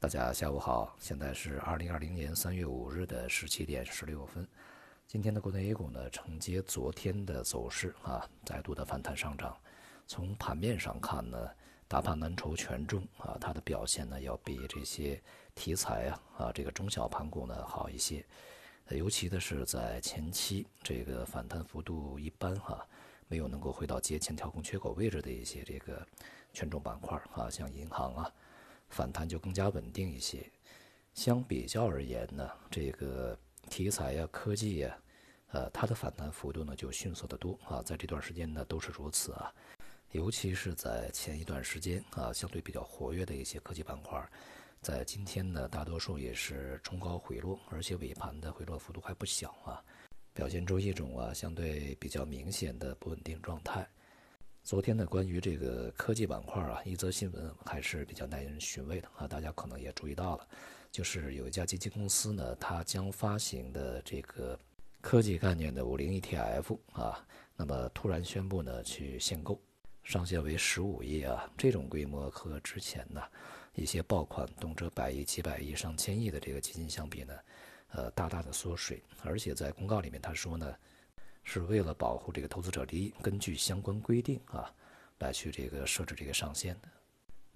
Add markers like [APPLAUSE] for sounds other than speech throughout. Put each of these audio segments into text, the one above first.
大家下午好，现在是二零二零年三月五日的十七点十六分。今天的国内 A 股呢，承接昨天的走势啊，再度的反弹上涨。从盘面上看呢，大盘蓝筹权重啊，它的表现呢要比这些题材啊啊这个中小盘股呢好一些。尤其的是在前期这个反弹幅度一般哈，没有能够回到节前调控缺口位置的一些这个权重板块啊，像银行啊，反弹就更加稳定一些。相比较而言呢，这个题材呀、科技呀，呃，它的反弹幅度呢就迅速的多啊，在这段时间呢都是如此啊。尤其是在前一段时间啊，相对比较活跃的一些科技板块。在今天呢，大多数也是冲高回落，而且尾盘的回落幅度还不小啊，表现出一种啊相对比较明显的不稳定状态。昨天呢，关于这个科技板块啊，一则新闻还是比较耐人寻味的啊，大家可能也注意到了，就是有一家基金公司呢，它将发行的这个科技概念的五零 ETF 啊，那么突然宣布呢去限购，上限为十五亿啊，这种规模和之前呢。一些爆款动辄百亿、几百亿、上千亿的这个基金相比呢，呃，大大的缩水。而且在公告里面他说呢，是为了保护这个投资者利益，根据相关规定啊，来去这个设置这个上限的。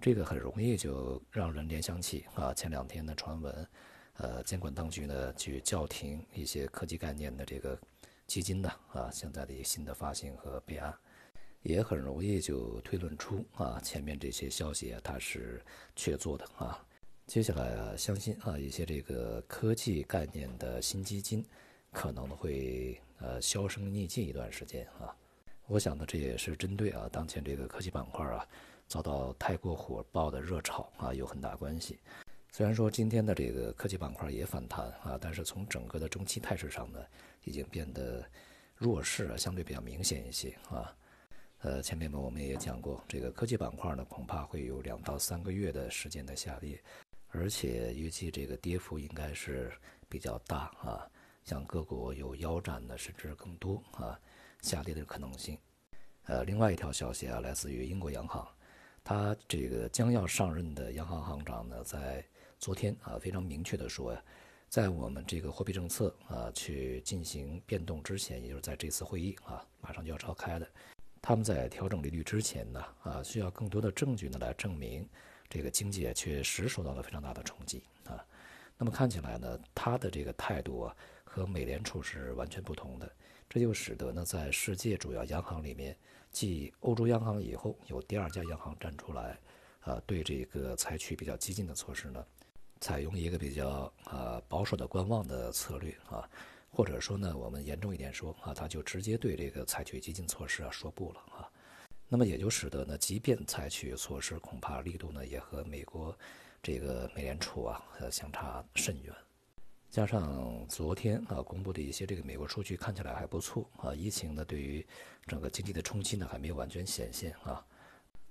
这个很容易就让人联想起啊，前两天的传闻，呃，监管当局呢去叫停一些科技概念的这个基金呢啊，现在的一个新的发行和备案。也很容易就推论出啊，前面这些消息啊，它是确凿的啊。接下来啊，相信啊，一些这个科技概念的新基金可能会呃销声匿迹一段时间啊。我想呢，这也是针对啊当前这个科技板块啊遭到太过火爆的热炒啊有很大关系。虽然说今天的这个科技板块也反弹啊，但是从整个的中期态势上呢，已经变得弱势啊，相对比较明显一些啊。呃，前面呢我们也讲过，这个科技板块呢恐怕会有两到三个月的时间的下跌，而且预计这个跌幅应该是比较大啊，像各国有腰斩的甚至更多啊，下跌的可能性。呃，另外一条消息啊，来自于英国央行，他这个将要上任的央行行长呢，在昨天啊非常明确的说呀，在我们这个货币政策啊去进行变动之前，也就是在这次会议啊马上就要召开的。他们在调整利率之前呢，啊，需要更多的证据呢来证明这个经济确实受到了非常大的冲击啊。那么看起来呢，他的这个态度啊和美联储是完全不同的，这就使得呢，在世界主要央行里面，继欧洲央行以后，有第二家央行站出来，啊，对这个采取比较激进的措施呢，采用一个比较啊保守的观望的策略啊。或者说呢，我们严重一点说啊，他就直接对这个采取激进措施啊说不了啊，那么也就使得呢，即便采取措施，恐怕力度呢也和美国这个美联储啊相差甚远。加上昨天啊公布的一些这个美国数据看起来还不错啊，疫情呢对于整个经济的冲击呢还没有完全显现啊，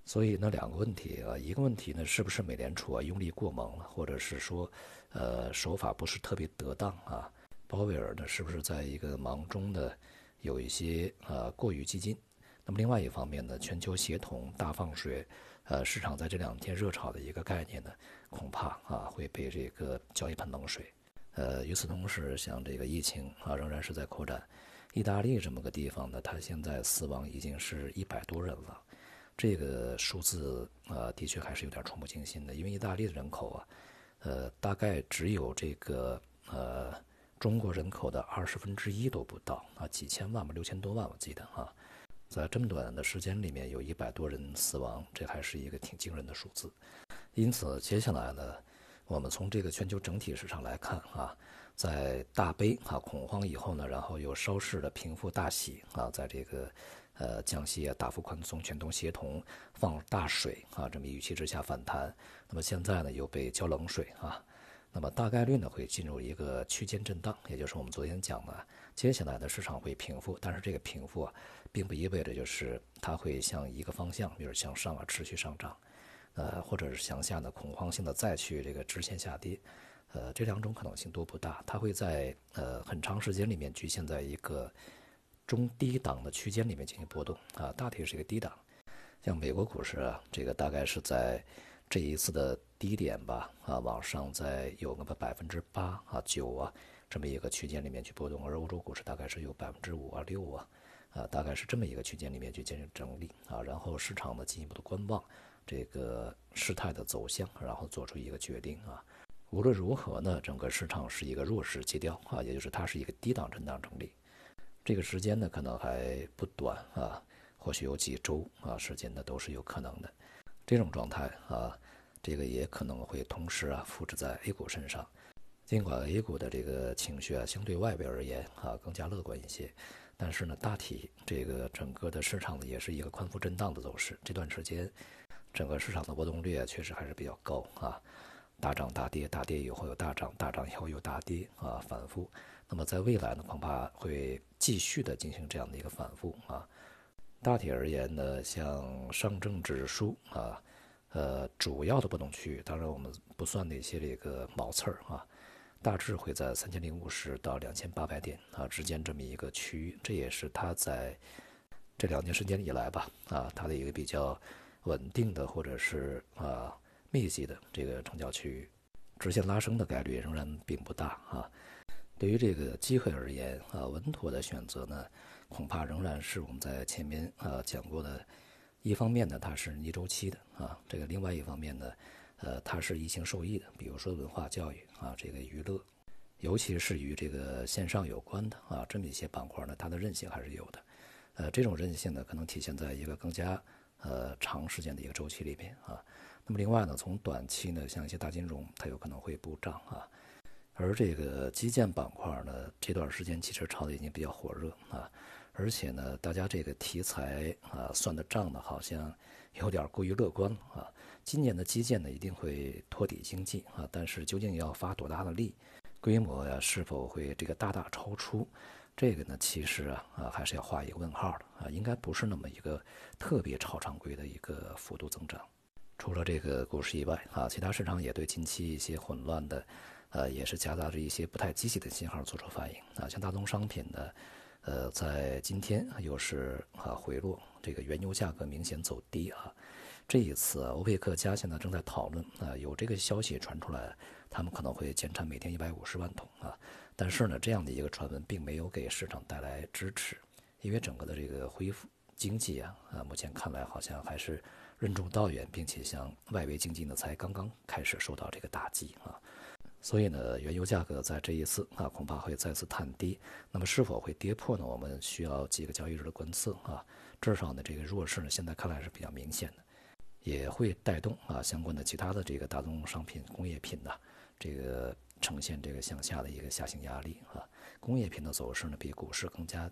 所以呢两个问题啊，一个问题呢是不是美联储啊用力过猛了，或者是说呃手法不是特别得当啊？鲍威尔呢，是不是在一个忙中的有一些呃过于激进？那么另外一方面呢，全球协同大放水，呃，市场在这两天热炒的一个概念呢，恐怕啊会被这个浇一盆冷水。呃，与此同时，像这个疫情啊仍然是在扩展。意大利这么个地方呢，它现在死亡已经是一百多人了，这个数字啊的确还是有点触目惊心的，因为意大利的人口啊，呃，大概只有这个呃。中国人口的二十分之一都不到啊，几千万吧，六千多万我记得啊，在这么短的时间里面有一百多人死亡，这还是一个挺惊人的数字。因此，接下来呢，我们从这个全球整体市场来看啊，在大悲啊恐慌以后呢，然后又稍事的平复大喜啊，在这个呃降息啊大幅宽松、全球协同放大水啊这么预期之下反弹，那么现在呢又被浇冷水啊。那么大概率呢会进入一个区间震荡，也就是我们昨天讲的，接下来的市场会平复，但是这个平复啊，并不意味着就是它会向一个方向，比如向上啊持续上涨，呃，或者是向下呢恐慌性的再去这个直线下跌，呃，这两种可能性都不大，它会在呃很长时间里面局限在一个中低档的区间里面进行波动。啊，大体是一个低档，像美国股市啊，这个大概是在这一次的。低点吧，啊，往上在有那么百分之八啊九啊这么一个区间里面去波动，而欧洲股市大概是有百分之五啊六啊，啊，大概是这么一个区间里面去进行整理。啊，然后市场呢进一步的观望这个事态的走向，然后做出一个决定啊。无论如何呢，整个市场是一个弱势基调啊，也就是它是一个低档震荡整理，这个时间呢可能还不短啊。或许有几周啊时间呢都是有可能的，这种状态啊，这个也可能会同时啊复制在 A 股身上。尽管 A 股的这个情绪啊相对外边而言啊更加乐观一些，但是呢大体这个整个的市场呢也是一个宽幅震荡的走势。这段时间整个市场的波动率啊确实还是比较高啊，大涨大跌，大跌以后又大涨，大涨以后又大跌啊反复。那么在未来呢恐怕会继续的进行这样的一个反复啊。大体而言呢，像上证指数啊，呃，主要的波动区域，当然我们不算那些这个毛刺儿啊，大致会在三千零五十到两千八百点啊之间这么一个区域，这也是它在这两年时间以来吧啊，它的一个比较稳定的或者是啊密集的这个成交区域，直线拉升的概率仍然并不大啊。对于这个机会而言啊，稳妥的选择呢？恐怕仍然是我们在前面啊讲过的，一方面呢它是逆周期的啊，这个另外一方面呢，呃它是疫情受益的，比如说文化教育啊，这个娱乐，尤其是与这个线上有关的啊，这么一些板块呢，它的韧性还是有的，呃这种韧性呢可能体现在一个更加呃长时间的一个周期里边啊。那么另外呢，从短期呢，像一些大金融，它有可能会补涨啊，而这个基建板块呢，这段时间其实炒的已经比较火热啊。而且呢，大家这个题材啊算的账呢，好像 [LAUGHS] 有点过于乐观啊。今年的基建呢一定会托底经济啊，但是究竟要发多大的力，规模呀是否会这个大大超出，这个呢其实啊啊还是要画一个问号的啊，应该不是那么一个特别超常规的一个幅度增长。除了这个股市以外啊，其他市场也对近期一些混乱的，呃也是夹杂着一些不太积极的信号做出反应啊，像大宗商品呢。呃，在今天又是啊回落，这个原油价格明显走低啊。这一次，欧佩克加现在正在讨论啊，有这个消息传出来，他们可能会减产每天一百五十万桶啊。但是呢，这样的一个传闻并没有给市场带来支持，因为整个的这个恢复经济啊啊，目前看来好像还是任重道远，并且像外围经济呢才刚刚开始受到这个打击啊。所以呢，原油价格在这一次啊，恐怕会再次探低。那么是否会跌破呢？我们需要几个交易日的观测啊。至少呢，这个弱势呢，现在看来是比较明显的，也会带动啊相关的其他的这个大宗商品、工业品呢，这个呈现这个向下的一个下行压力啊。工业品的走势呢，比股市更加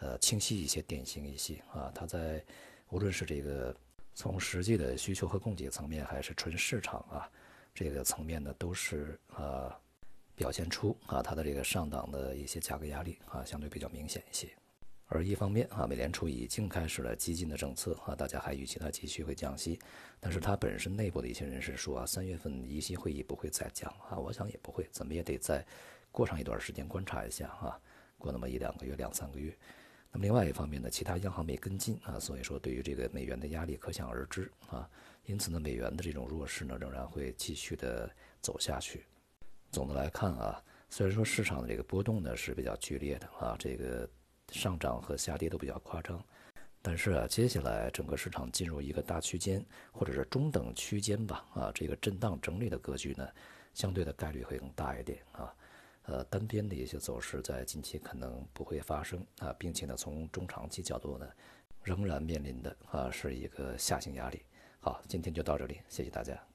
呃清晰一些、典型一些啊。它在无论是这个从实际的需求和供给层面，还是纯市场啊。这个层面呢，都是呃表现出啊它的这个上档的一些价格压力啊，相对比较明显一些。而一方面啊，美联储已经开始了激进的政策啊，大家还预期它继续会降息，但是它本身内部的一些人士说啊，三月份议息会议不会再降啊，我想也不会，怎么也得再过上一段时间观察一下啊，过那么一两个月、两三个月。那么另外一方面呢，其他央行没跟进啊，所以说对于这个美元的压力可想而知啊。因此呢，美元的这种弱势呢，仍然会继续的走下去。总的来看啊，虽然说市场的这个波动呢是比较剧烈的啊，这个上涨和下跌都比较夸张，但是啊，接下来整个市场进入一个大区间或者是中等区间吧啊，这个震荡整理的格局呢，相对的概率会更大一点啊。呃，单边的一些走势在近期可能不会发生啊，并且呢，从中长期角度呢，仍然面临的啊是一个下行压力。好，今天就到这里，谢谢大家。